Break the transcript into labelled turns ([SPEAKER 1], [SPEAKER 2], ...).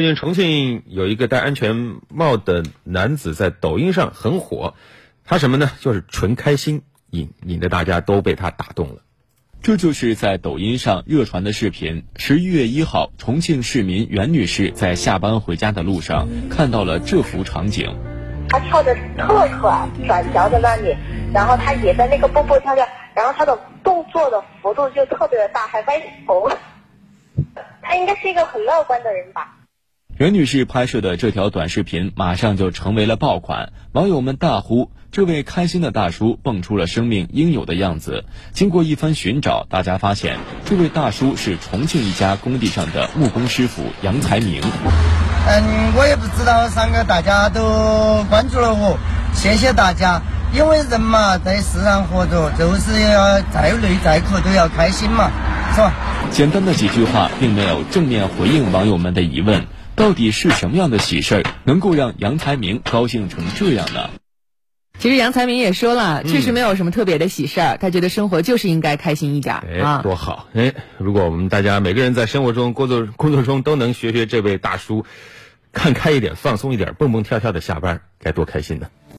[SPEAKER 1] 最近重庆有一个戴安全帽的男子在抖音上很火，他什么呢？就是纯开心，引引得大家都被他打动了。
[SPEAKER 2] 这就是在抖音上热传的视频。十一月一号，重庆市民袁女士在下班回家的路上看到了这幅场景。
[SPEAKER 3] 她跳的特可爱，转角在那里，然后她也在那个蹦蹦跳跳，然后她的动作的幅度就特别的大，还歪头。她应该是一个很乐观的人吧。
[SPEAKER 2] 袁女士拍摄的这条短视频马上就成为了爆款，网友们大呼：“这位开心的大叔蹦出了生命应有的样子。”经过一番寻找，大家发现这位大叔是重庆一家工地上的木工师傅杨才明。
[SPEAKER 4] 嗯，我也不知道，三个大家都关注了我，谢谢大家。因为人嘛，在世上活着，就是要再累再苦都要开心嘛，是吧？
[SPEAKER 2] 简单的几句话，并没有正面回应网友们的疑问。到底是什么样的喜事儿能够让杨才明高兴成这样呢？
[SPEAKER 5] 其实杨才明也说了，确实没有什么特别的喜事儿，他觉得生活就是应该开心一点
[SPEAKER 1] 啊，多好！哎，如果我们大家每个人在生活中、工作工作中都能学学这位大叔，看开一点、放松一点、蹦蹦跳跳的下班，该多开心呢！